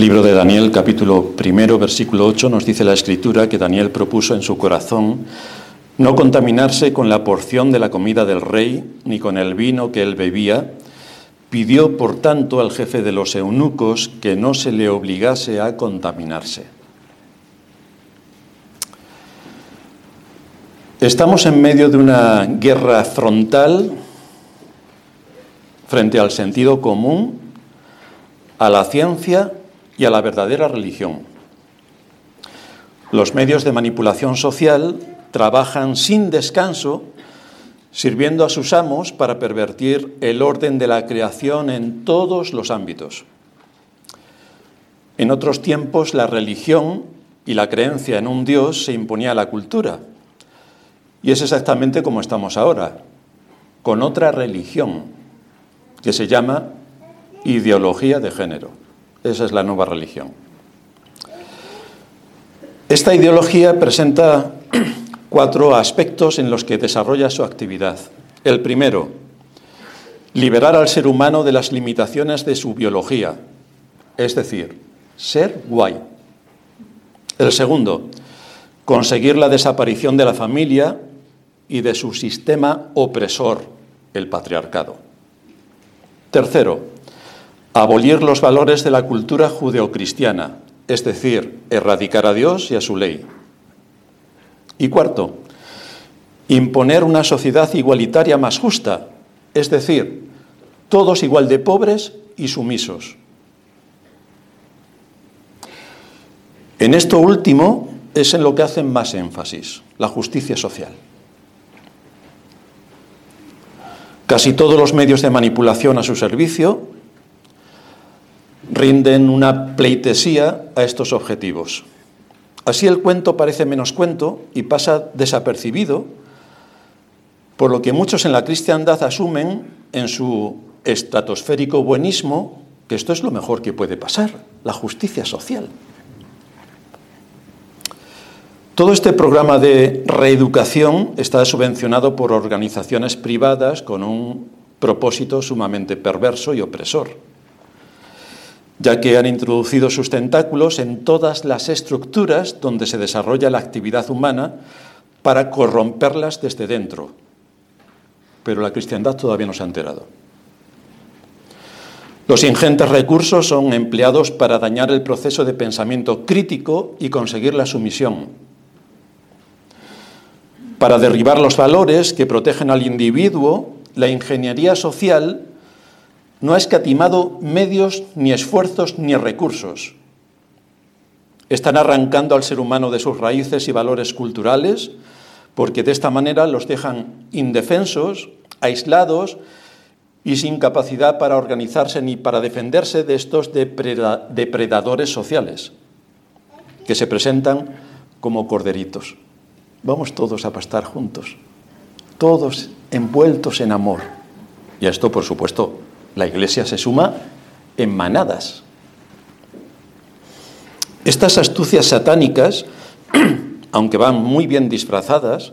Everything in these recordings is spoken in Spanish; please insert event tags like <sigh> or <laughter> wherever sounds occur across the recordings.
Libro de Daniel, capítulo primero, versículo 8, nos dice la escritura que Daniel propuso en su corazón no contaminarse con la porción de la comida del rey, ni con el vino que él bebía. Pidió, por tanto, al jefe de los eunucos que no se le obligase a contaminarse. Estamos en medio de una guerra frontal frente al sentido común, a la ciencia y a la verdadera religión. Los medios de manipulación social trabajan sin descanso sirviendo a sus amos para pervertir el orden de la creación en todos los ámbitos. En otros tiempos la religión y la creencia en un Dios se imponía a la cultura. Y es exactamente como estamos ahora, con otra religión, que se llama ideología de género. Esa es la nueva religión. Esta ideología presenta <clears throat> cuatro aspectos en los que desarrolla su actividad. El primero, liberar al ser humano de las limitaciones de su biología, es decir, ser guay. El segundo, conseguir la desaparición de la familia y de su sistema opresor, el patriarcado. Tercero, abolir los valores de la cultura judeocristiana, es decir, erradicar a Dios y a su ley. Y cuarto, imponer una sociedad igualitaria más justa, es decir, todos igual de pobres y sumisos. En esto último es en lo que hacen más énfasis, la justicia social. Casi todos los medios de manipulación a su servicio rinden una pleitesía a estos objetivos. Así el cuento parece menos cuento y pasa desapercibido, por lo que muchos en la cristiandad asumen en su estratosférico buenismo que esto es lo mejor que puede pasar, la justicia social. Todo este programa de reeducación está subvencionado por organizaciones privadas con un propósito sumamente perverso y opresor, ya que han introducido sus tentáculos en todas las estructuras donde se desarrolla la actividad humana para corromperlas desde dentro. Pero la cristiandad todavía no se ha enterado. Los ingentes recursos son empleados para dañar el proceso de pensamiento crítico y conseguir la sumisión para derribar los valores que protegen al individuo, la ingeniería social no ha escatimado medios, ni esfuerzos, ni recursos. Están arrancando al ser humano de sus raíces y valores culturales, porque de esta manera los dejan indefensos, aislados y sin capacidad para organizarse ni para defenderse de estos depredadores sociales, que se presentan como corderitos. Vamos todos a pastar juntos, todos envueltos en amor. Y esto, por supuesto, la Iglesia se suma en manadas. Estas astucias satánicas, <clears throat> aunque van muy bien disfrazadas,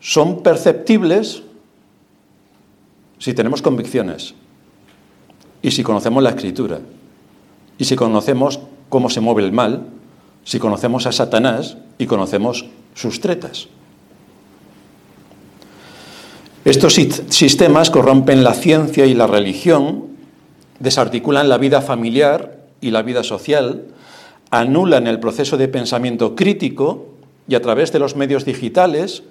son perceptibles si tenemos convicciones y si conocemos la escritura y si conocemos cómo se mueve el mal, si conocemos a Satanás y conocemos sus tretas. Estos sistemas corrompen la ciencia y la religión, desarticulan la vida familiar y la vida social, anulan el proceso de pensamiento crítico y a través de los medios digitales,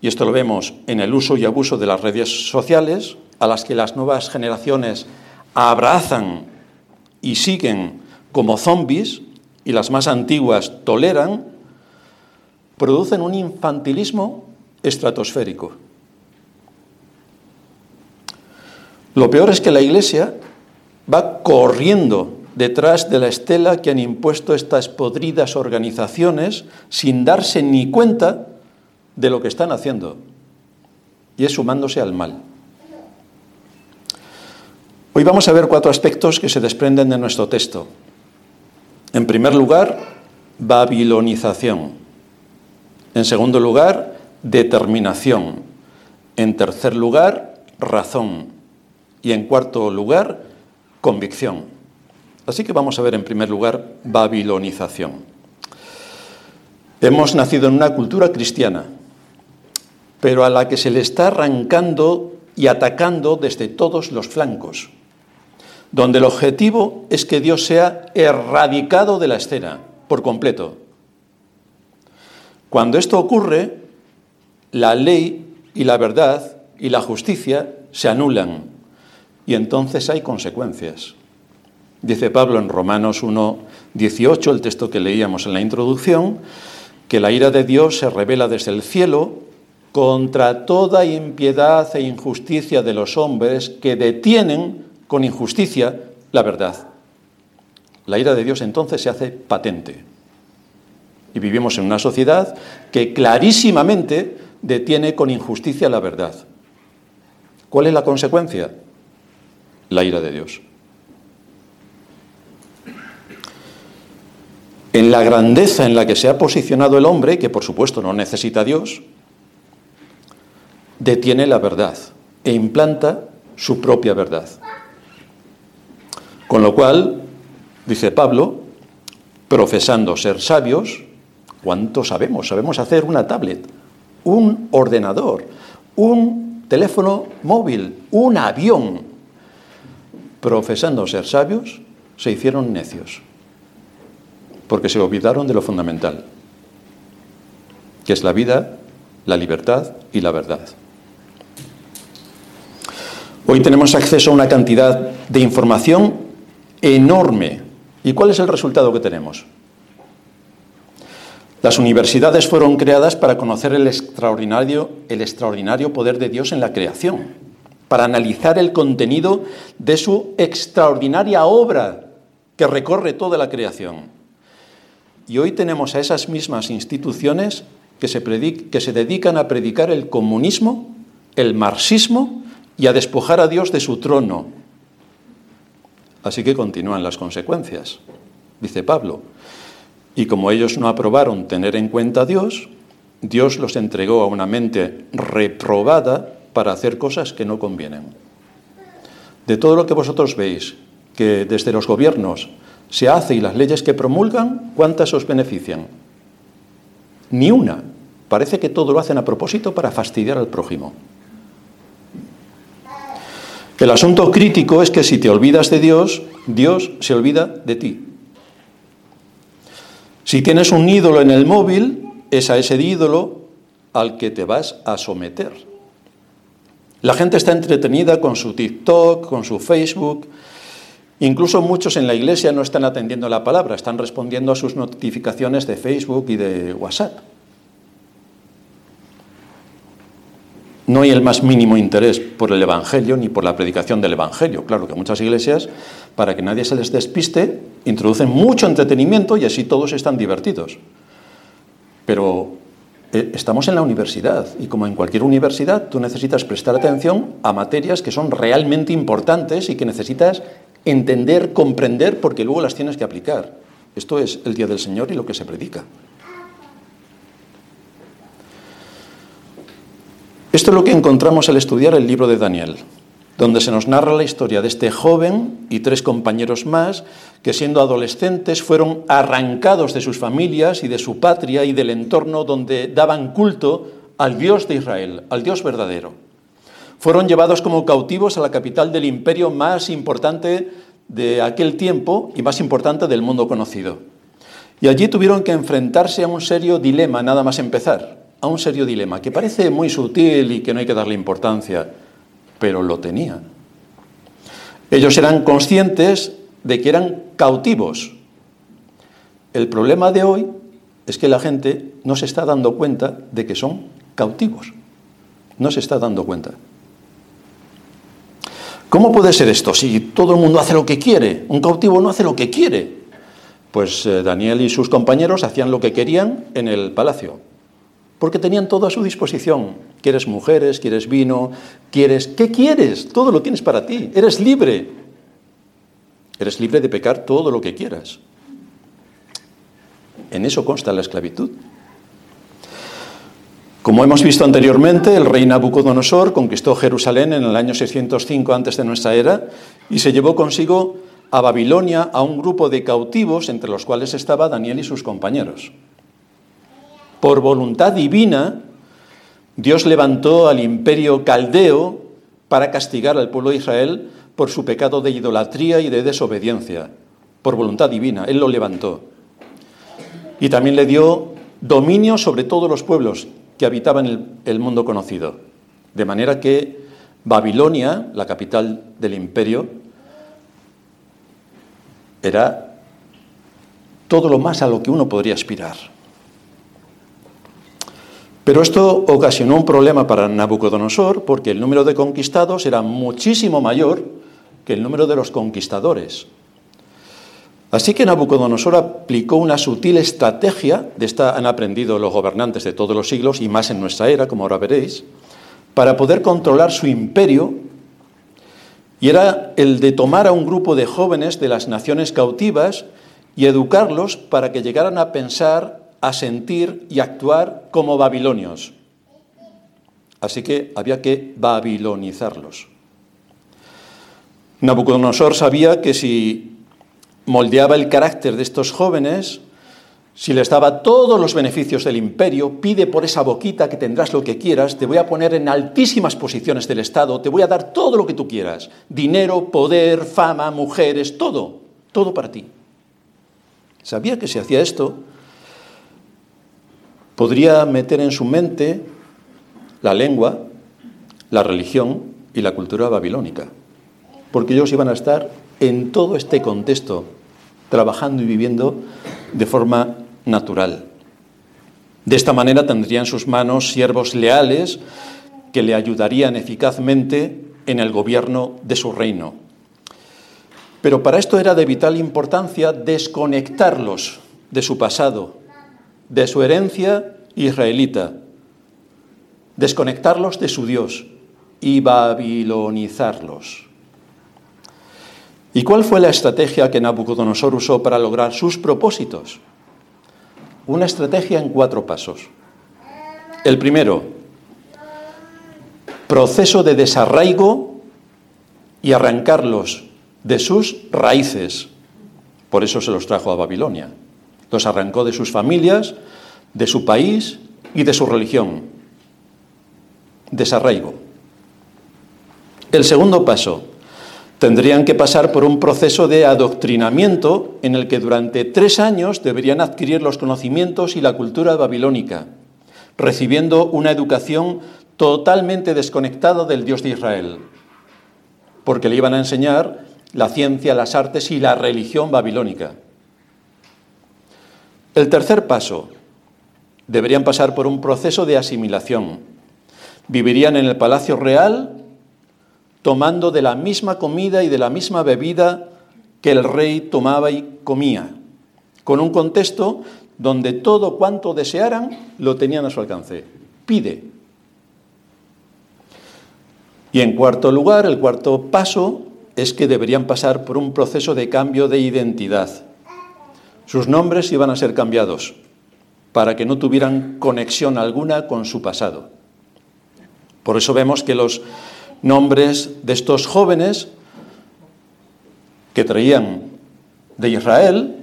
y esto lo vemos en el uso y abuso de las redes sociales, a las que las nuevas generaciones abrazan y siguen como zombies, y las más antiguas toleran, producen un infantilismo estratosférico. Lo peor es que la Iglesia va corriendo detrás de la estela que han impuesto estas podridas organizaciones sin darse ni cuenta de lo que están haciendo, y es sumándose al mal. Hoy vamos a ver cuatro aspectos que se desprenden de nuestro texto. En primer lugar, babilonización. En segundo lugar, determinación. En tercer lugar, razón. Y en cuarto lugar, convicción. Así que vamos a ver en primer lugar babilonización. Hemos nacido en una cultura cristiana, pero a la que se le está arrancando y atacando desde todos los flancos, donde el objetivo es que Dios sea erradicado de la escena por completo. Cuando esto ocurre, la ley y la verdad y la justicia se anulan y entonces hay consecuencias. Dice Pablo en Romanos 1, 18, el texto que leíamos en la introducción, que la ira de Dios se revela desde el cielo contra toda impiedad e injusticia de los hombres que detienen con injusticia la verdad. La ira de Dios entonces se hace patente. Y vivimos en una sociedad que clarísimamente detiene con injusticia la verdad. ¿Cuál es la consecuencia? La ira de Dios. En la grandeza en la que se ha posicionado el hombre, que por supuesto no necesita a Dios, detiene la verdad e implanta su propia verdad. Con lo cual, dice Pablo, profesando ser sabios, ¿cuánto sabemos? Sabemos hacer una tablet, un ordenador, un teléfono móvil, un avión. Profesando ser sabios, se hicieron necios, porque se olvidaron de lo fundamental, que es la vida, la libertad y la verdad. Hoy tenemos acceso a una cantidad de información enorme. ¿Y cuál es el resultado que tenemos? Las universidades fueron creadas para conocer el extraordinario, el extraordinario poder de Dios en la creación, para analizar el contenido de su extraordinaria obra que recorre toda la creación. Y hoy tenemos a esas mismas instituciones que se, dedican a predicar el comunismo, el marxismo y a despojar a Dios de su trono. Así que continúan las consecuencias, dice Pablo. Y como ellos no aprobaron tener en cuenta a Dios, Dios los entregó a una mente reprobada para hacer cosas que no convienen. De todo lo que vosotros veis que desde los gobiernos se hace y las leyes que promulgan, ¿cuántas os benefician? Ni una. Parece que todo lo hacen a propósito para fastidiar al prójimo. El asunto crítico es que si te olvidas de Dios, Dios se olvida de ti. Si tienes un ídolo en el móvil, es a ese ídolo al que te vas a someter. La gente está entretenida con su TikTok, con su Facebook. Incluso muchos en la iglesia no están atendiendo la palabra, están respondiendo a sus notificaciones de Facebook y de WhatsApp. No hay el más mínimo interés por el Evangelio ni por la predicación del Evangelio. Claro que muchas iglesias para que nadie se les despiste, introducen mucho entretenimiento y así todos están divertidos. Pero estamos en la universidad y como en cualquier universidad tú necesitas prestar atención a materias que son realmente importantes y que necesitas entender, comprender, porque luego las tienes que aplicar. Esto es el Día del Señor y lo que se predica. Esto es lo que encontramos al estudiar el libro de Daniel donde se nos narra la historia de este joven y tres compañeros más que siendo adolescentes fueron arrancados de sus familias y de su patria y del entorno donde daban culto al Dios de Israel, al Dios verdadero. Fueron llevados como cautivos a la capital del imperio más importante de aquel tiempo y más importante del mundo conocido. Y allí tuvieron que enfrentarse a un serio dilema, nada más empezar, a un serio dilema, que parece muy sutil y que no hay que darle importancia pero lo tenían. Ellos eran conscientes de que eran cautivos. El problema de hoy es que la gente no se está dando cuenta de que son cautivos. No se está dando cuenta. ¿Cómo puede ser esto si todo el mundo hace lo que quiere? Un cautivo no hace lo que quiere. Pues eh, Daniel y sus compañeros hacían lo que querían en el palacio porque tenían todo a su disposición. Quieres mujeres, quieres vino, quieres... ¿Qué quieres? Todo lo tienes para ti. Eres libre. Eres libre de pecar todo lo que quieras. En eso consta la esclavitud. Como hemos visto anteriormente, el rey Nabucodonosor conquistó Jerusalén en el año 605 antes de nuestra era y se llevó consigo a Babilonia a un grupo de cautivos entre los cuales estaba Daniel y sus compañeros. Por voluntad divina, Dios levantó al imperio caldeo para castigar al pueblo de Israel por su pecado de idolatría y de desobediencia. Por voluntad divina, Él lo levantó. Y también le dio dominio sobre todos los pueblos que habitaban el, mundo conocido. De manera que Babilonia, la capital del imperio, era todo lo más a lo que uno podría aspirar. Pero esto ocasionó un problema para Nabucodonosor porque el número de conquistados era muchísimo mayor el número de los conquistadores. Así que Nabucodonosor aplicó una sutil estrategia, de esta han aprendido los gobernantes de todos los siglos y más en nuestra era, como ahora veréis, para poder controlar su imperio, y era el de tomar a un grupo de jóvenes de las naciones cautivas y educarlos para que llegaran a pensar a sentir y actuar como babilonios. Así que había que babilonizarlos. Nabucodonosor sabía que si moldeaba el carácter de estos jóvenes, si les daba todos los beneficios del imperio, pide por esa boquita que tendrás lo que quieras, te voy a poner en altísimas posiciones del Estado, te voy a dar todo lo que tú quieras, dinero, poder, fama, mujeres, todo, todo para ti. Sabía que si hacía esto, podría meter en su mente la lengua, la religión y la cultura babilónica, porque ellos iban a estar en todo este contexto, trabajando y viviendo de forma natural. De esta manera tendría en sus manos siervos leales que le ayudarían eficazmente en el gobierno de su reino. Pero para esto era de vital importancia desconectarlos de su pasado, de su herencia israelita, desconectarlos de su Dios y babilonizarlos. ¿Y cuál fue la estrategia que Nabucodonosor usó para lograr sus propósitos? Una estrategia en cuatro pasos. El primero, proceso de desarraigo y arrancarlos de sus raíces. Por eso se los trajo a Babilonia. Los arrancó de sus familias, de su país y de su religión. Desarraigo. El segundo paso, tendrían que pasar por un proceso de adoctrinamiento en el que durante tres años deberían adquirir los conocimientos y la cultura babilónica, recibiendo una educación totalmente desconectada del Dios de Israel, porque le iban a enseñar la ciencia, las artes y la religión babilónica. El tercer paso, deberían pasar por un proceso de asimilación. Vivirían en el palacio real tomando de la misma comida y de la misma bebida que el rey tomaba y comía, con un contexto donde todo cuanto desearan lo tenían a su alcance. Pide. Y en cuarto lugar, el cuarto paso es que deberían pasar por un proceso de cambio de identidad. Sus nombres iban a ser cambiados para que no tuvieran conexión alguna con su pasado. Por eso vemos que los nombres de estos jóvenes que traían de Israel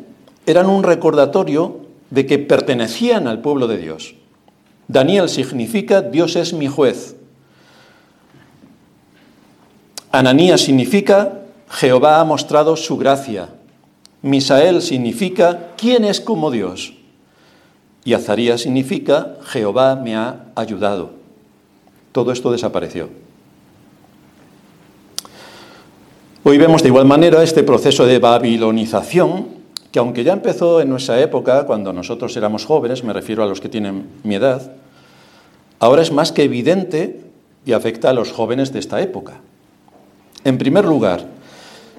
eran un recordatorio de que pertenecían al pueblo de Dios. Daniel significa Dios es mi juez. Ananías significa Jehová ha mostrado su gracia. Misael significa ¿quién es como Dios? Y Azarías significa Jehová me ha ayudado. Todo esto desapareció. Hoy vemos de igual manera este proceso de babilonización, que aunque ya empezó en nuestra época, cuando nosotros éramos jóvenes, me refiero a los que tienen mi edad, ahora es más que evidente y afecta a los jóvenes de esta época. En primer lugar,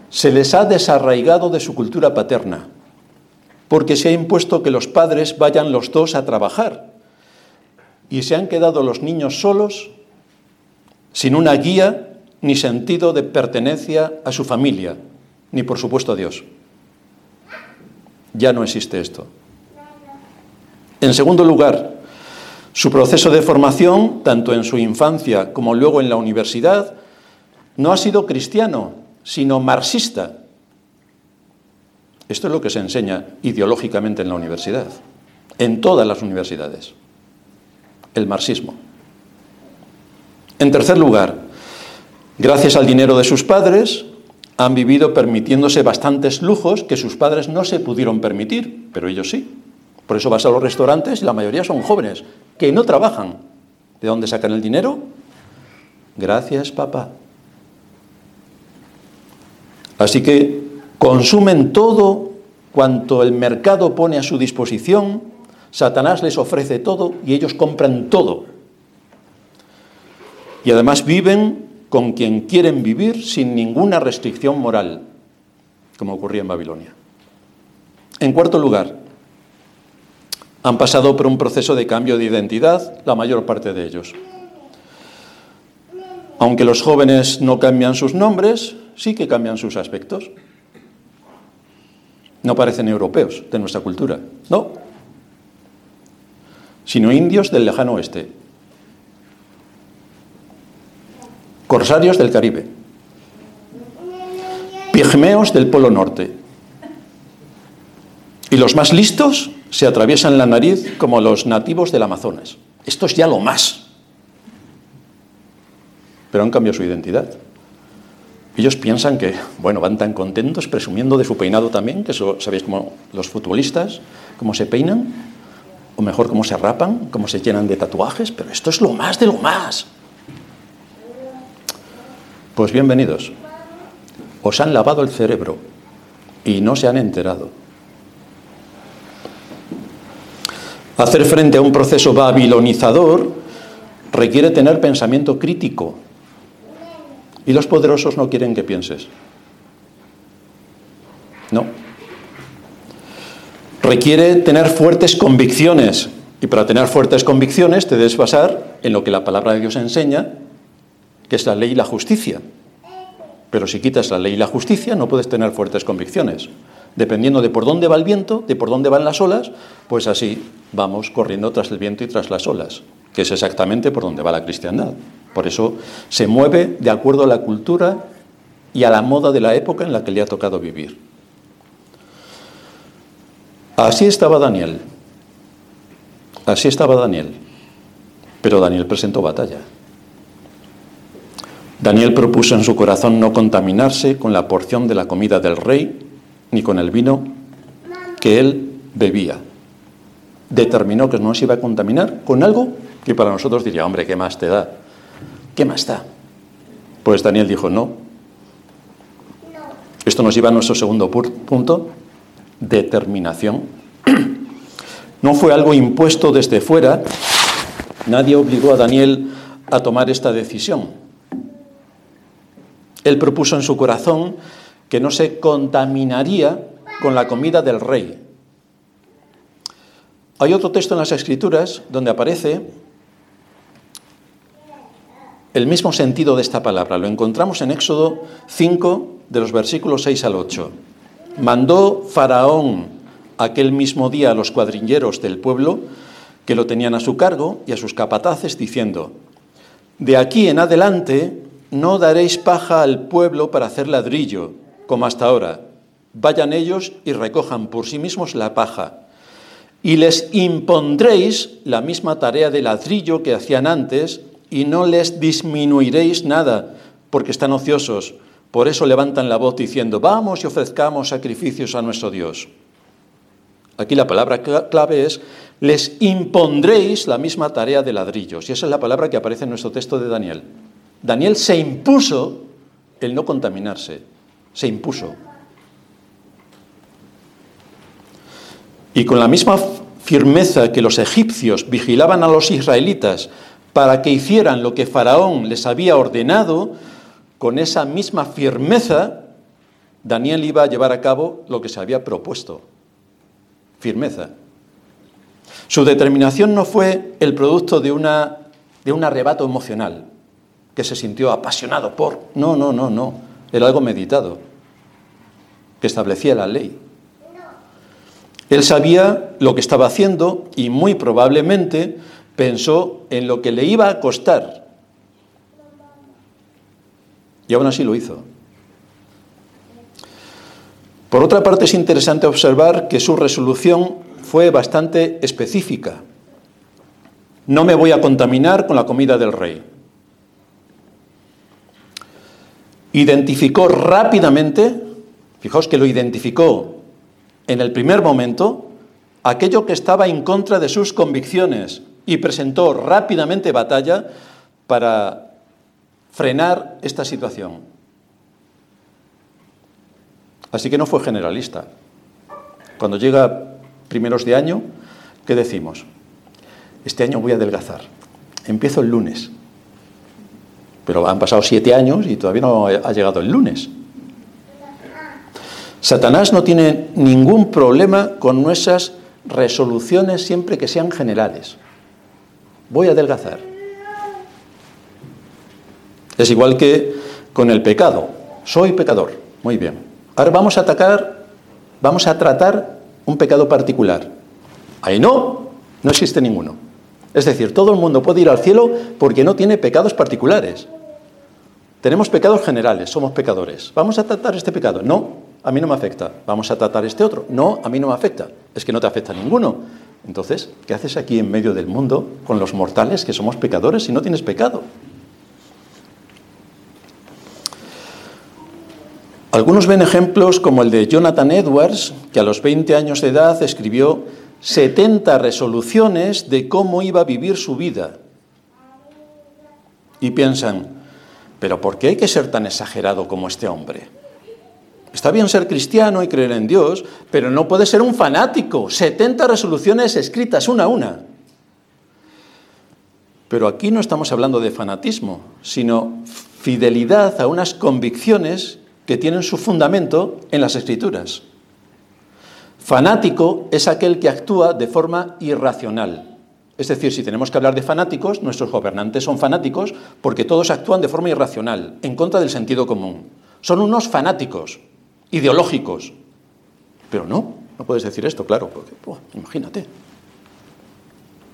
se les ha desarraigado de su cultura paterna porque se ha impuesto que los padres vayan los dos a trabajar y se han quedado los niños solos, sin una guía ni sentido de pertenencia a su familia, ni por supuesto a Dios. Ya no existe esto. En segundo lugar, su proceso de formación, tanto en su infancia como luego en la universidad, no ha sido cristiano, sino marxista, Esto es lo que se enseña ideológicamente en la universidad, en todas las universidades. El marxismo. En tercer lugar, gracias al dinero de sus padres, han vivido permitiéndose bastantes lujos que sus padres no se pudieron permitir, pero ellos sí. Por eso vas a los restaurantes y la mayoría son jóvenes, que no trabajan. ¿De dónde sacan el dinero? Gracias, papá. Así que consumen todo cuanto el mercado pone a su disposición, Satanás les ofrece todo y ellos compran todo. Y además viven con quien quieren vivir sin ninguna restricción moral, como ocurría en Babilonia. En cuarto lugar, han pasado por un proceso de cambio de identidad la mayor parte de ellos. Aunque los jóvenes no cambian sus nombres, sí que cambian sus aspectos. No parecen europeos de nuestra cultura, no, sino indios del lejano oeste, corsarios del Caribe, pigmeos del Polo Norte. Y los más listos se atraviesan la nariz como los nativos del Amazonas. Esto es ya lo más. Pero han cambiado su identidad. Ellos piensan que, bueno, van tan contentos presumiendo de su peinado también, que eso, ¿sabéis cómo los futbolistas, cómo se peinan? O mejor, cómo se rapan, cómo se llenan de tatuajes, pero esto es lo más de lo más. Pues bienvenidos. Os han lavado el cerebro y no se han enterado. Hacer frente a un proceso babilonizador requiere tener pensamiento crítico. Y los poderosos no quieren que pienses. No. Requiere tener fuertes convicciones. Y para tener fuertes convicciones te debes basar en lo que la palabra de Dios enseña, que es la ley y la justicia. Pero si quitas la ley y la justicia no puedes tener fuertes convicciones dependiendo de por dónde va el viento, de por dónde van las olas, pues así vamos corriendo tras el viento y tras las olas, que es exactamente por donde va la cristiandad. Por eso se mueve de acuerdo a la cultura y a la moda de la época en la que le ha tocado vivir. Así estaba Daniel. Así estaba Daniel. Pero Daniel presentó batalla. Daniel propuso en su corazón no contaminarse con la porción de la comida del rey ni con el vino que él bebía. Determinó que no se iba a contaminar con algo que para nosotros diría, hombre, ¿qué más te da? ¿Qué más da? Pues Daniel dijo, no. Esto nos lleva a nuestro segundo punto, determinación. <clears throat> No fue algo impuesto desde fuera, nadie obligó a Daniel a tomar esta decisión. Él propuso en su corazón que no se contaminaría con la comida del rey. Hay otro texto en las Escrituras donde aparece el mismo sentido de esta palabra. Lo encontramos en Éxodo 5, de los versículos 6 al 8. Mandó Faraón aquel mismo día a los cuadrilleros del pueblo que lo tenían a su cargo y a sus capataces, diciendo, De aquí en adelante no daréis paja al pueblo para hacer ladrillo, como hasta ahora. Vayan ellos y recojan por sí mismos la paja. Y les impondréis la misma tarea de ladrillo que hacían antes y no les disminuiréis nada, porque están ociosos. Por eso levantan la voz diciendo, vamos y ofrezcamos sacrificios a nuestro Dios. Aquí la palabra clave es, les impondréis la misma tarea de ladrillos. Y esa es la palabra que aparece en nuestro texto de Daniel. Daniel se impuso el no contaminarse se impuso. Y con la misma firmeza que los egipcios vigilaban a los israelitas para que hicieran lo que Faraón les había ordenado, con esa misma firmeza, Daniel iba a llevar a cabo lo que se había propuesto. Firmeza. Su determinación no fue el producto de, de un arrebato emocional, que se sintió apasionado por. No, no, no, no. Era algo meditado que establecía la ley. Él sabía lo que estaba haciendo y muy probablemente pensó en lo que le iba a costar. Y aún así lo hizo. Por otra parte, es interesante observar que su resolución fue bastante específica. No me voy a contaminar con la comida del rey. Identificó rápidamente, fijaos que lo identificó en el primer momento, aquello que estaba en contra de sus convicciones y presentó rápidamente batalla para frenar esta situación. Así que no fue generalista. Cuando llega primeros de año, ¿qué decimos? Este año voy a adelgazar. Empiezo el lunes. Pero han pasado siete años y todavía no ha llegado el lunes. Satanás no tiene ningún problema con nuestras resoluciones siempre que sean generales. Voy a adelgazar. Es igual que con el pecado. Soy pecador. Muy bien. Ahora vamos a atacar, vamos a tratar un pecado particular. Ahí no, no existe ninguno. Es decir, todo el mundo puede ir al cielo porque no tiene pecados particulares. Tenemos pecados generales, somos pecadores. Vamos a tratar este pecado. No, a mí no me afecta. Vamos a tratar este otro. No, a mí no me afecta. Es que no te afecta ninguno. Entonces, ¿qué haces aquí en medio del mundo con los mortales que somos pecadores si no tienes pecado? Algunos ven ejemplos como el de Jonathan Edwards, que a los 20 años de edad escribió 70 resoluciones de cómo iba a vivir su vida. Y piensan, pero ¿por qué hay que ser tan exagerado como este hombre? Está bien ser cristiano y creer en Dios, pero no puede ser un fanático. 70 resoluciones escritas una a una. Pero aquí no estamos hablando de fanatismo, sino fidelidad a unas convicciones que tienen su fundamento en las escrituras. Fanático es aquel que actúa de forma irracional. Es decir, si tenemos que hablar de fanáticos, nuestros gobernantes son fanáticos porque todos actúan de forma irracional, en contra del sentido común. Son unos fanáticos, ideológicos. Pero no, no puedes decir esto, claro, porque, imagínate.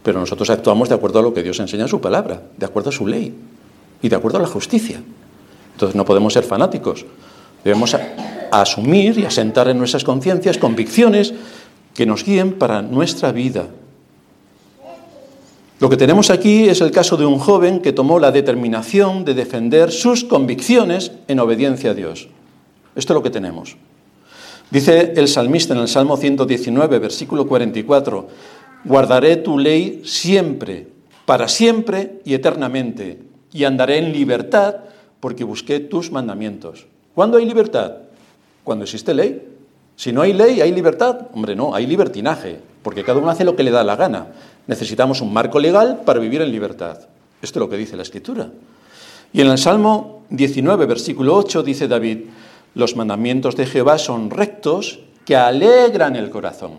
Pero nosotros actuamos de acuerdo a lo que Dios enseña en su palabra, de acuerdo a su ley y de acuerdo a la justicia. Entonces no podemos ser fanáticos. Debemos asumir y asentar en nuestras conciencias convicciones que nos guíen para nuestra vida. Lo que tenemos aquí es el caso de un joven que tomó la determinación de defender sus convicciones en obediencia a Dios. Esto es lo que tenemos. Dice el salmista en el Salmo 119, versículo 44, guardaré tu ley siempre, para siempre y eternamente, y andaré en libertad porque busqué tus mandamientos. ¿Cuándo hay libertad? Cuando existe ley. Si no hay ley, ¿hay libertad? Hombre, no, hay libertinaje, porque cada uno hace lo que le da la gana. Necesitamos un marco legal para vivir en libertad. Esto es lo que dice la Escritura. Y en el Salmo 19, versículo 8, dice David, los mandamientos de Jehová son rectos que alegran el corazón.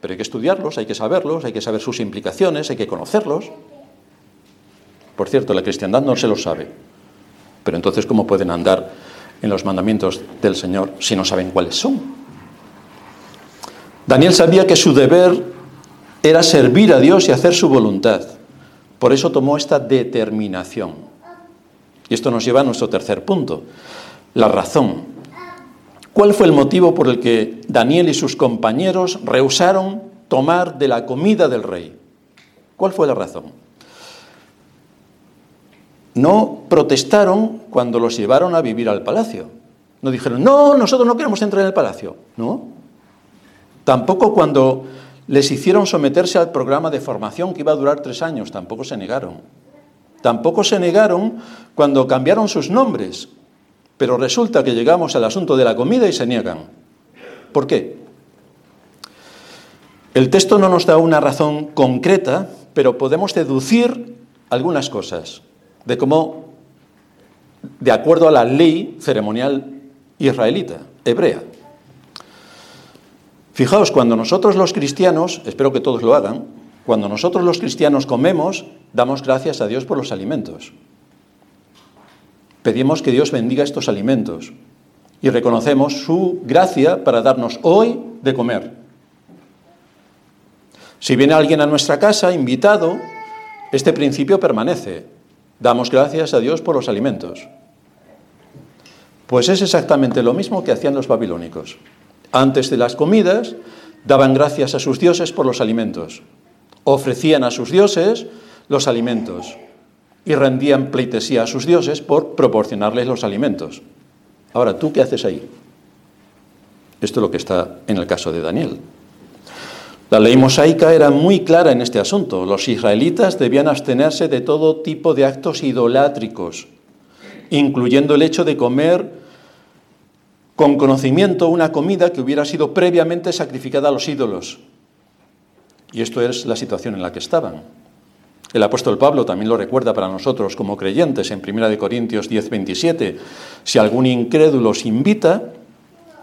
Pero hay que estudiarlos, hay que saberlos, hay que saber sus implicaciones, hay que conocerlos. Por cierto, la cristiandad no se lo sabe. Pero entonces, ¿cómo pueden andar en los mandamientos del Señor si no saben cuáles son. Daniel sabía que su deber era servir a Dios y hacer su voluntad. Por eso tomó esta determinación. Y esto nos lleva a nuestro tercer punto, la razón. ¿Cuál fue el motivo por el que Daniel y sus compañeros rehusaron tomar de la comida del rey? ¿Cuál fue la razón? no protestaron cuando los llevaron a vivir al palacio. No dijeron, no, nosotros no queremos entrar en el palacio. No. Tampoco cuando les hicieron someterse al programa de formación que iba a durar tres años, tampoco se negaron. Tampoco se negaron cuando cambiaron sus nombres. Pero resulta que llegamos al asunto de la comida y se niegan. ¿Por qué? El texto no nos da una razón concreta, pero podemos deducir algunas cosas de cómo, de acuerdo a la ley ceremonial israelita, hebrea. Fijaos, cuando nosotros los cristianos, espero que todos lo hagan, cuando nosotros los cristianos comemos, damos gracias a Dios por los alimentos. Pedimos que Dios bendiga estos alimentos y reconocemos su gracia para darnos hoy de comer. Si viene alguien a nuestra casa invitado, este principio permanece. Damos gracias a Dios por los alimentos. Pues es exactamente lo mismo que hacían los babilónicos. Antes de las comidas, daban gracias a sus dioses por los alimentos, ofrecían a sus dioses los alimentos y rendían pleitesía a sus dioses por proporcionarles los alimentos. Ahora, ¿tú qué haces ahí? Esto es lo que está en el caso de Daniel. La ley mosaica era muy clara en este asunto. Los israelitas debían abstenerse de todo tipo de actos idolátricos, incluyendo el hecho de comer con conocimiento una comida que hubiera sido previamente sacrificada a los ídolos. Y esto es la situación en la que estaban. El apóstol Pablo también lo recuerda para nosotros como creyentes en 1 Corintios 10, 27. Si algún incrédulo os invita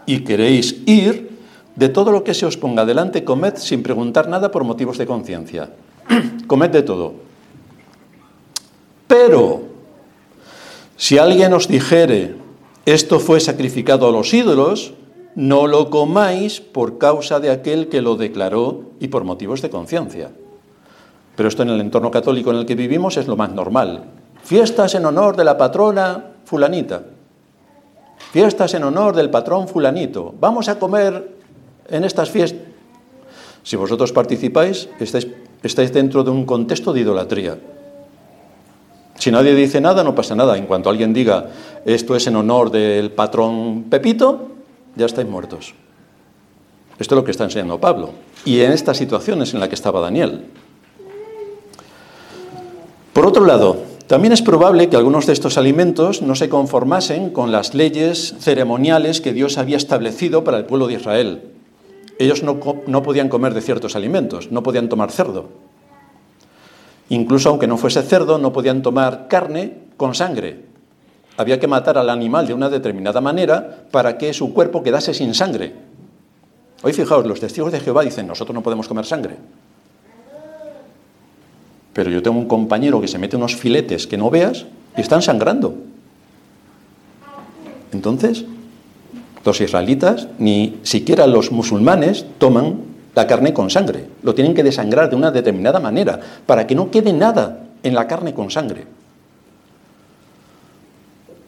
y queréis ir, de todo lo que se os ponga delante, comed sin preguntar nada por motivos de conciencia. <clears throat> comed de todo. Pero, si alguien os dijere, esto fue sacrificado a los ídolos, no lo comáis por causa de aquel que lo declaró y por motivos de conciencia. Pero esto en el entorno católico en el que vivimos es lo más normal. Fiestas en honor de la patrona fulanita. Fiestas en honor del patrón fulanito. Vamos a comer en estas fiestas. Si vosotros participáis, estáis, estáis dentro de un contexto de idolatría. Si nadie dice nada, no pasa nada. En cuanto alguien diga esto es en honor del patrón Pepito, ya estáis muertos. Esto es lo que está enseñando Pablo. Y en estas situaciones en la que estaba Daniel. Por otro lado, también es probable que algunos de estos alimentos no se conformasen con las leyes ceremoniales que Dios había establecido para el pueblo de Israel. Ellos no, no podían comer de ciertos alimentos, no podían tomar cerdo. Incluso aunque no fuese cerdo, no podían tomar carne con sangre. Había que matar al animal de una determinada manera para que su cuerpo quedase sin sangre. Hoy fijaos, los testigos de Jehová dicen, nosotros no podemos comer sangre. Pero yo tengo un compañero que se mete unos filetes que no veas y están sangrando. Entonces, los israelitas, ni siquiera los musulmanes, toman la carne con sangre. Lo tienen que desangrar de una determinada manera para que no quede nada en la carne con sangre.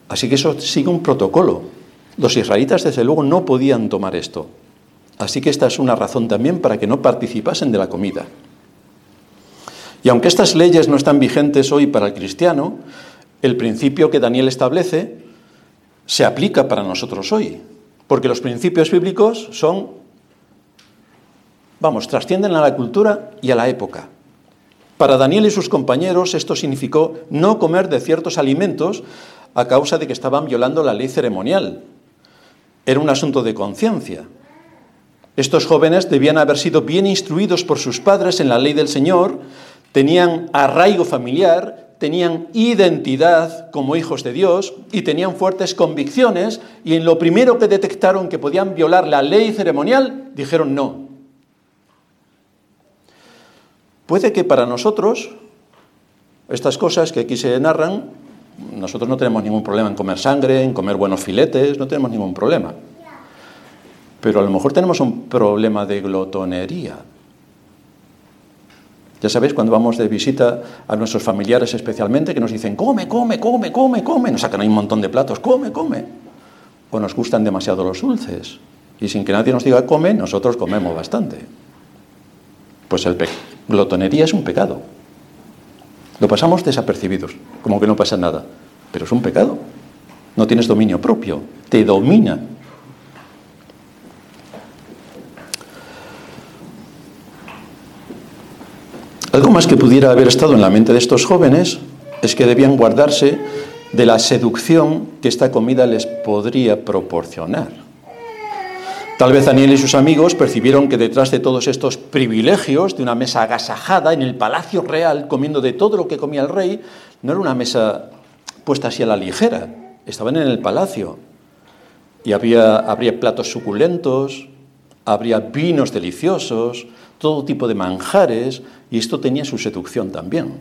Así que eso sigue un protocolo. Los israelitas, desde luego, no podían tomar esto. Así que esta es una razón también para que no participasen de la comida. Y aunque estas leyes no están vigentes hoy para el cristiano, el principio que Daniel establece se aplica para nosotros hoy, porque los principios bíblicos son, vamos, trascienden a la cultura y a la época. Para Daniel y sus compañeros esto significó no comer de ciertos alimentos a causa de que estaban violando la ley ceremonial. Era un asunto de conciencia. Estos jóvenes debían haber sido bien instruidos por sus padres en la ley del Señor tenían arraigo familiar, tenían identidad como hijos de Dios y tenían fuertes convicciones y en lo primero que detectaron que podían violar la ley ceremonial, dijeron no. Puede que para nosotros estas cosas que aquí se narran, nosotros no tenemos ningún problema en comer sangre, en comer buenos filetes, no tenemos ningún problema. Pero a lo mejor tenemos un problema de glotonería. Ya sabéis, cuando vamos de visita a nuestros familiares especialmente, que nos dicen, come, come, come, come, come, nos sacan ahí un montón de platos, come, come. O nos gustan demasiado los dulces. Y sin que nadie nos diga come, nosotros comemos bastante. Pues el glotonería es un pecado. Lo pasamos desapercibidos, como que no pasa nada. Pero es un pecado. No tienes dominio propio, te domina Algo más que pudiera haber estado en la mente de estos jóvenes es que debían guardarse de la seducción que esta comida les podría proporcionar. Tal vez Daniel y sus amigos percibieron que detrás de todos estos privilegios, de una mesa agasajada en el palacio real, comiendo de todo lo que comía el rey, no era una mesa puesta así a la ligera, estaban en el palacio y había, habría platos suculentos, habría vinos deliciosos, todo tipo de manjares, y esto tenía su seducción también.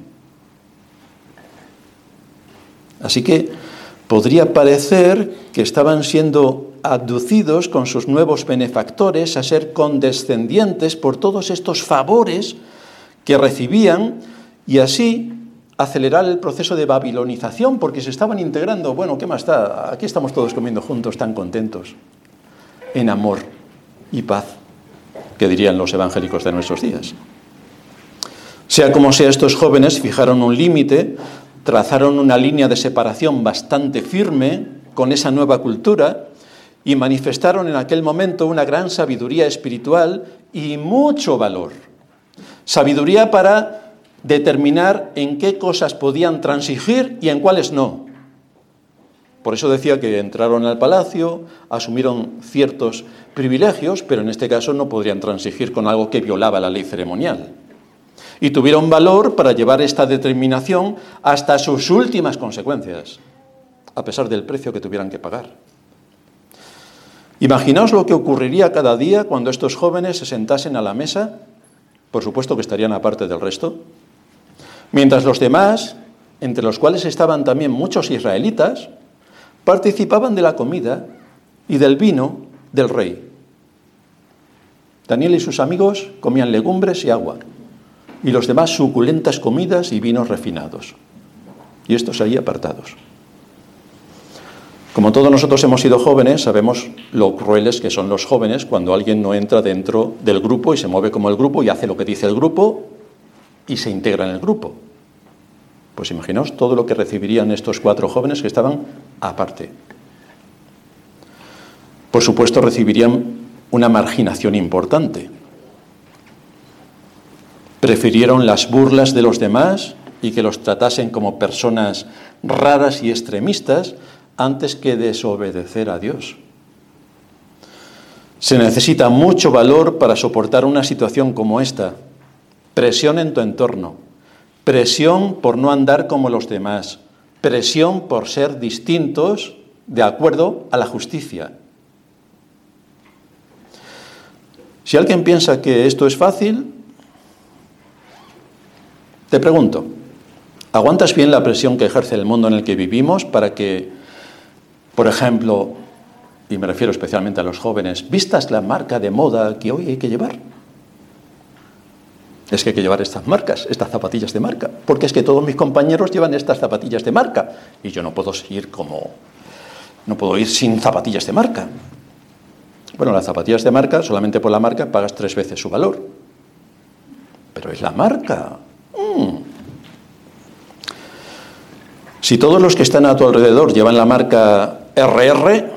Así que podría parecer que estaban siendo abducidos con sus nuevos benefactores a ser condescendientes por todos estos favores que recibían y así acelerar el proceso de babilonización porque se estaban integrando. Bueno, ¿qué más da? Aquí estamos todos comiendo juntos, tan contentos, en amor y paz, que dirían los evangélicos de nuestros días. Sea como sea, estos jóvenes fijaron un límite, trazaron una línea de separación bastante firme con esa nueva cultura y manifestaron en aquel momento una gran sabiduría espiritual y mucho valor. Sabiduría para determinar en qué cosas podían transigir y en cuáles no. Por eso decía que entraron al palacio, asumieron ciertos privilegios, pero en este caso no podrían transigir con algo que violaba la ley ceremonial. Y tuvieron valor para llevar esta determinación hasta sus últimas consecuencias, a pesar del precio que tuvieran que pagar. Imaginaos lo que ocurriría cada día cuando estos jóvenes se sentasen a la mesa, por supuesto que estarían aparte del resto, Mientras los demás, entre los cuales estaban también muchos israelitas, participaban de la comida y del vino del rey. Daniel y sus amigos comían legumbres y agua, y los demás suculentas comidas y vinos refinados. Y estos ahí apartados. Como todos nosotros hemos sido jóvenes, sabemos lo crueles que son los jóvenes cuando alguien no entra dentro del grupo y se mueve como el grupo y hace lo que dice el grupo y se integra en el grupo. Pues imaginaos todo lo que recibirían estos cuatro jóvenes que estaban aparte. Por supuesto, recibirían una marginación importante. Prefirieron las burlas de los demás y que los tratasen como personas raras y extremistas antes que desobedecer a Dios. Se necesita mucho valor para soportar una situación como esta. Presión en tu entorno, presión por no andar como los demás, presión por ser distintos de acuerdo a la justicia. Si alguien piensa que esto es fácil, te pregunto, ¿aguantas bien la presión que ejerce el mundo en el que vivimos para que, por ejemplo, y me refiero especialmente a los jóvenes, vistas la marca de moda que hoy hay que llevar? es que hay que llevar estas marcas, estas zapatillas de marca, porque es que todos mis compañeros llevan estas zapatillas de marca y yo no puedo seguir como, no puedo ir sin zapatillas de marca. Bueno, las zapatillas de marca, solamente por la marca pagas tres veces su valor. Pero es la marca. Mm. Si todos los que están a tu alrededor llevan la marca RR,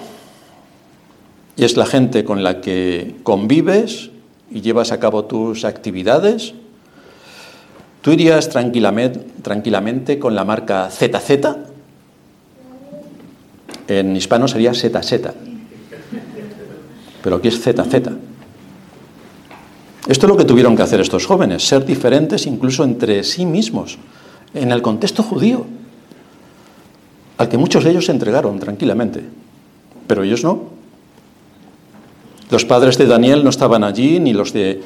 y es la gente con la que convives y llevas a cabo tus actividades, ¿Tú irías tranquilamente, con la marca ZZ? En hispano sería ZZ. Pero aquí es ZZ. Esto es lo que tuvieron que hacer estos jóvenes, ser diferentes incluso entre sí mismos, en el contexto judío, al que muchos de ellos se entregaron tranquilamente, pero ellos no. Los padres de Daniel no estaban allí, ni los de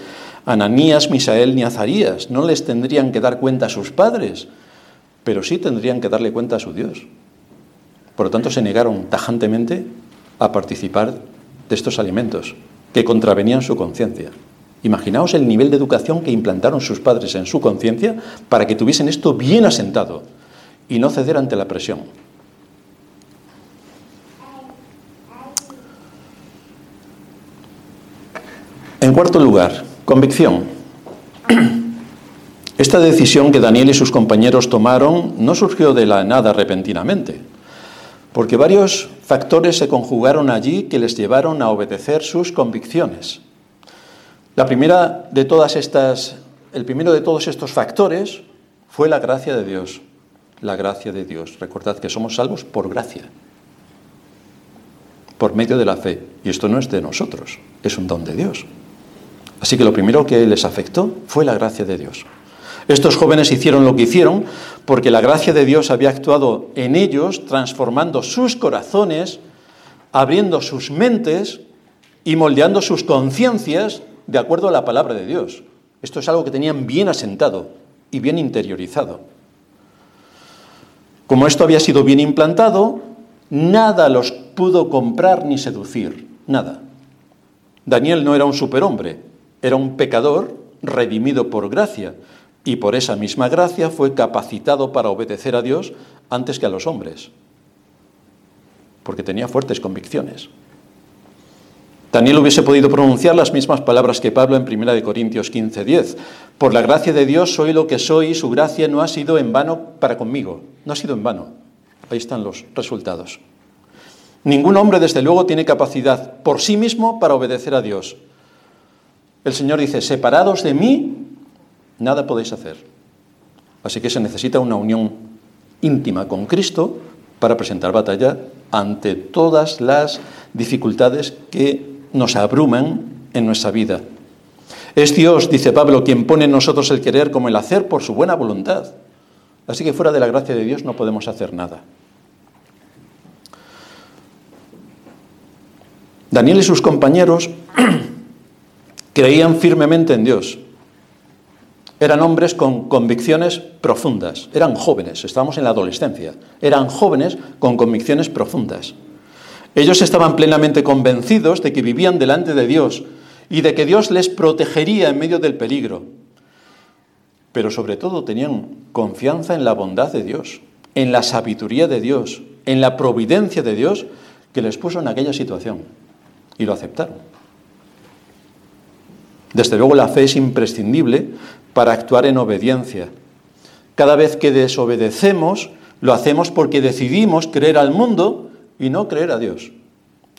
Ananías, Misael ni Azarías. No les tendrían que dar cuenta a sus padres, pero sí tendrían que darle cuenta a su Dios. Por lo tanto, se negaron tajantemente a participar de estos alimentos que contravenían su conciencia. Imaginaos el nivel de educación que implantaron sus padres en su conciencia para que tuviesen esto bien asentado y no ceder ante la presión. Cuarto lugar, Convicción. <clears throat> Esta decisión que Daniel y sus compañeros tomaron no surgió de la nada repentinamente, porque varios factores se conjugaron allí que les llevaron a obedecer sus convicciones. La primera de todas estas, el primero de todos estos factores fue la gracia de Dios. La gracia de Dios. Recordad que somos salvos por gracia, por medio de la fe. Y esto no es de nosotros, es un don de Dios. Así que lo primero que les afectó fue la gracia de Dios. Estos jóvenes hicieron lo que hicieron porque la gracia de Dios había actuado en ellos, transformando sus corazones, abriendo sus mentes y moldeando sus conciencias de acuerdo a la palabra de Dios. Esto es algo que tenían bien asentado y bien interiorizado. Como esto había sido bien implantado, nada los pudo comprar ni seducir, nada. Daniel no era un superhombre, era un pecador redimido por gracia, y por esa misma gracia fue capacitado para obedecer a Dios antes que a los hombres, porque tenía fuertes convicciones. Daniel hubiese podido pronunciar las mismas palabras que Pablo en 1 Corintios 15:10. Por la gracia de Dios soy lo que soy y su gracia no ha sido en vano para conmigo. No ha sido en vano. Ahí están los resultados. Ningún hombre, desde luego, tiene capacidad por sí mismo para obedecer a Dios. El Señor dice, separados de mí, nada podéis hacer. Así que se necesita una unión íntima con Cristo para presentar batalla ante todas las dificultades que nos abruman en nuestra vida. Es Dios, dice Pablo, quien pone en nosotros el querer como el hacer por su buena voluntad. Así que fuera de la gracia de Dios no podemos hacer nada. Daniel y sus compañeros creían firmemente en Dios. Eran hombres con convicciones profundas. Eran jóvenes, estábamos en la adolescencia. Eran jóvenes con convicciones profundas. Ellos estaban plenamente convencidos de que vivían delante de Dios y de que Dios les protegería en medio del peligro. Pero sobre todo tenían confianza en la bondad de Dios, en la sabiduría de Dios, en la providencia de Dios que les puso en aquella situación. Y lo aceptaron. Desde luego la fe es imprescindible para actuar en obediencia. Cada vez que desobedecemos, lo hacemos porque decidimos creer al mundo y no creer a Dios.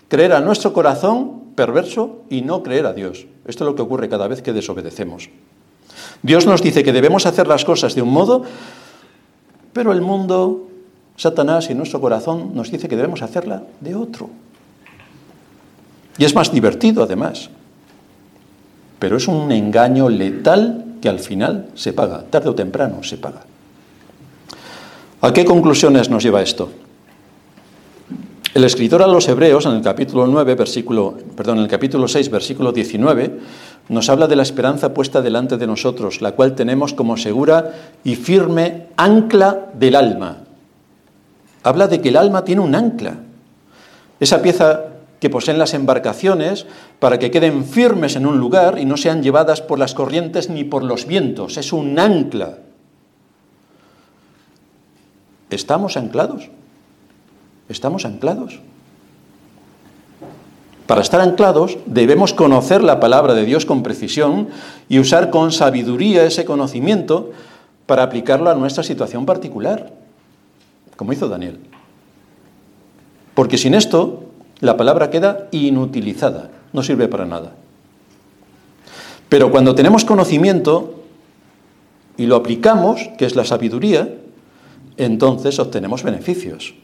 Creer a nuestro corazón perverso y no creer a Dios. Esto es lo que ocurre cada vez que desobedecemos. Dios nos dice que debemos hacer las cosas de un modo, pero el mundo, Satanás y nuestro corazón nos dice que debemos hacerla de otro. Y es más divertido además. Pero es un engaño letal que al final se paga, tarde o temprano se paga. ¿A qué conclusiones nos lleva esto? El escritor a los Hebreos, en el capítulo 9, versículo, perdón, en el capítulo 6, versículo 19, nos habla de la esperanza puesta delante de nosotros, la cual tenemos como segura y firme ancla del alma. Habla de que el alma tiene un ancla. Esa pieza que poseen las embarcaciones para que queden firmes en un lugar y no sean llevadas por las corrientes ni por los vientos. Es un ancla. ¿Estamos anclados? estamos anclados. Para estar anclados debemos conocer la palabra de Dios con precisión y usar con sabiduría ese conocimiento para aplicarlo a nuestra situación particular, como hizo Daniel. Porque sin esto la palabra queda inutilizada, no sirve para nada. Pero cuando tenemos conocimiento y lo aplicamos, que es la sabiduría, entonces obtenemos beneficios.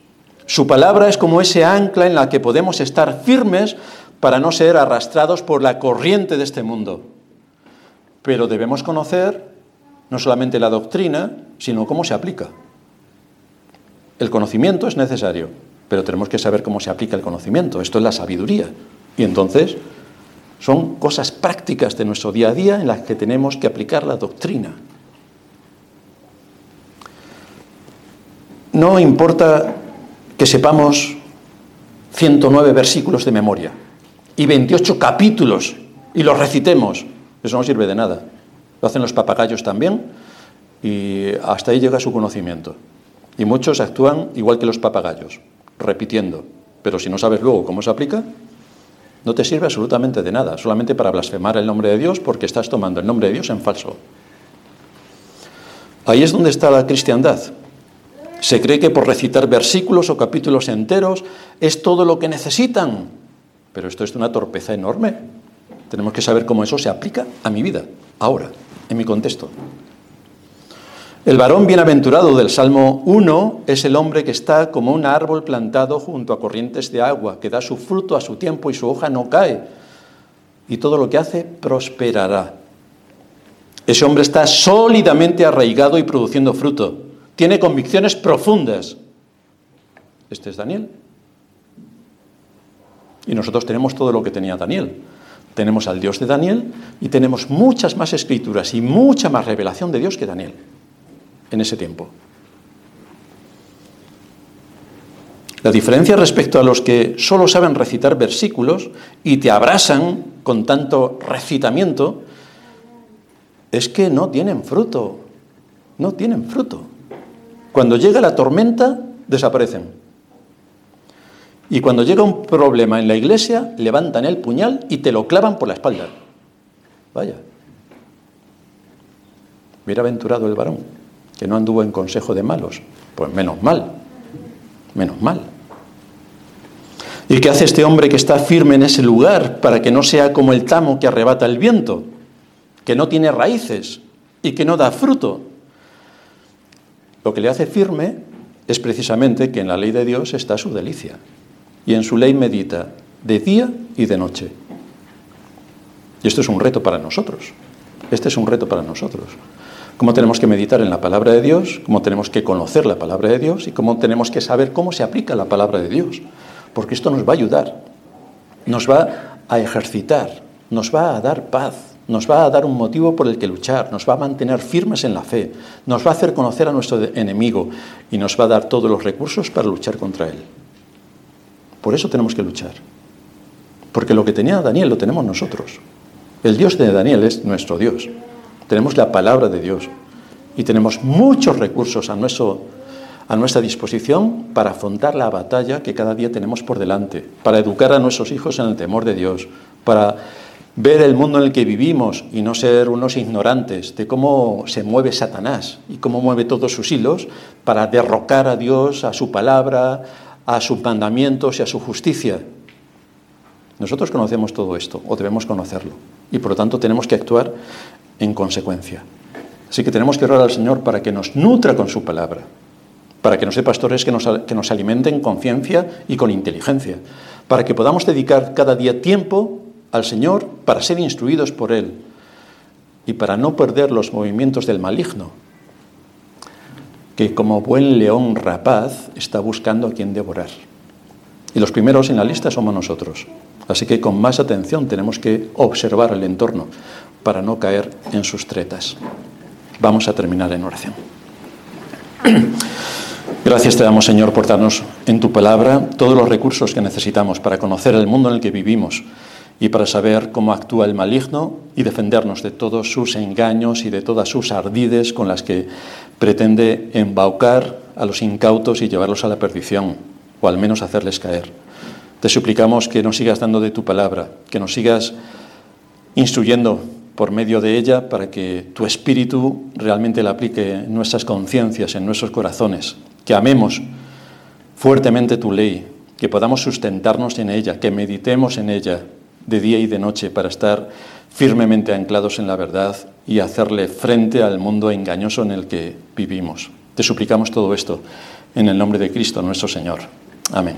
Su palabra es como ese ancla en la que podemos estar firmes para no ser arrastrados por la corriente de este mundo. Pero debemos conocer no solamente la doctrina, sino cómo se aplica. El conocimiento es necesario, pero tenemos que saber cómo se aplica el conocimiento. Esto es la sabiduría. Y entonces son cosas prácticas de nuestro día a día en las que tenemos que aplicar la doctrina. No importa que sepamos 109 versículos de memoria y 28 capítulos y los recitemos. Eso no sirve de nada. Lo hacen los papagayos también y hasta ahí llega su conocimiento. Y muchos actúan igual que los papagayos, repitiendo. Pero si no sabes luego cómo se aplica, no te sirve absolutamente de nada, solamente para blasfemar el nombre de Dios porque estás tomando el nombre de Dios en falso. Ahí es donde está la cristiandad. Se cree que por recitar versículos o capítulos enteros es todo lo que necesitan. Pero esto es una torpeza enorme. Tenemos que saber cómo eso se aplica a mi vida, ahora, en mi contexto. El varón bienaventurado del Salmo 1 es el hombre que está como un árbol plantado junto a corrientes de agua, que da su fruto a su tiempo y su hoja no cae. Y todo lo que hace prosperará. Ese hombre está sólidamente arraigado y produciendo fruto tiene convicciones profundas. Este es Daniel. Y nosotros tenemos todo lo que tenía Daniel. Tenemos al Dios de Daniel y tenemos muchas más escrituras y mucha más revelación de Dios que Daniel en ese tiempo. La diferencia respecto a los que solo saben recitar versículos y te abrasan con tanto recitamiento es que no tienen fruto, no tienen fruto. Cuando llega la tormenta, desaparecen. Y cuando llega un problema en la iglesia, levantan el puñal y te lo clavan por la espalda. Vaya. Bienaventurado el varón, que no anduvo en consejo de malos. Pues menos mal, menos mal. ¿Y qué hace este hombre que está firme en ese lugar para que no sea como el tamo que arrebata el viento, que no tiene raíces y que no da fruto? Lo que le hace firme es precisamente que en la ley de Dios está su delicia y en su ley medita de día y de noche. Y esto es un reto para nosotros. Este es un reto para nosotros. Cómo tenemos que meditar en la palabra de Dios, cómo tenemos que conocer la palabra de Dios y cómo tenemos que saber cómo se aplica la palabra de Dios. Porque esto nos va a ayudar, nos va a ejercitar, nos va a dar paz, nos va a dar un motivo por el que luchar, nos va a mantener firmes en la fe, nos va a hacer conocer a nuestro enemigo y nos va a dar todos los recursos para luchar contra él. Por eso tenemos que luchar. Porque lo que tenía Daniel lo tenemos nosotros. El Dios de Daniel es nuestro Dios. Tenemos la palabra de Dios y tenemos muchos recursos a, nuestro, a nuestra disposición para afrontar la batalla que cada día tenemos por delante, para educar a nuestros hijos en el temor de Dios, para ver el mundo en el que vivimos y no ser unos ignorantes de cómo se mueve Satanás y cómo mueve todos sus hilos para derrocar a Dios, a su palabra, a sus mandamientos y a su justicia. Nosotros conocemos todo esto, o debemos conocerlo, y por lo tanto tenemos que actuar en consecuencia. Así que tenemos que orar al Señor para que nos nutra con su palabra, para que nos dé pastores que nos, que nos alimenten con ciencia y con inteligencia, para que podamos dedicar cada día tiempo al Señor para ser instruidos por Él y para no perder los movimientos del maligno, que como buen león rapaz está buscando a quien devorar. Y los primeros en la lista somos nosotros. Así que con más atención tenemos que observar el entorno para no caer en sus tretas. Vamos a terminar en oración. <clears throat> Gracias te damos, Señor, por darnos en tu palabra todos los recursos que necesitamos para conocer el mundo en el que vivimos y para saber cómo actúa el maligno y defendernos de todos sus engaños y de todas sus ardides con las que pretende embaucar a los incautos y llevarlos a la perdición, o al menos hacerles caer. Te suplicamos que nos sigas dando de tu palabra, que nos sigas instruyendo por medio de ella para que tu espíritu realmente la aplique en nuestras conciencias, en nuestros corazones, que amemos fuertemente tu ley, que podamos sustentarnos en ella, que meditemos en ella de día y de noche para estar firmemente anclados en la verdad y hacerle frente al mundo engañoso en el que vivimos. Te suplicamos todo esto en el nombre de Cristo nuestro Señor. Amén.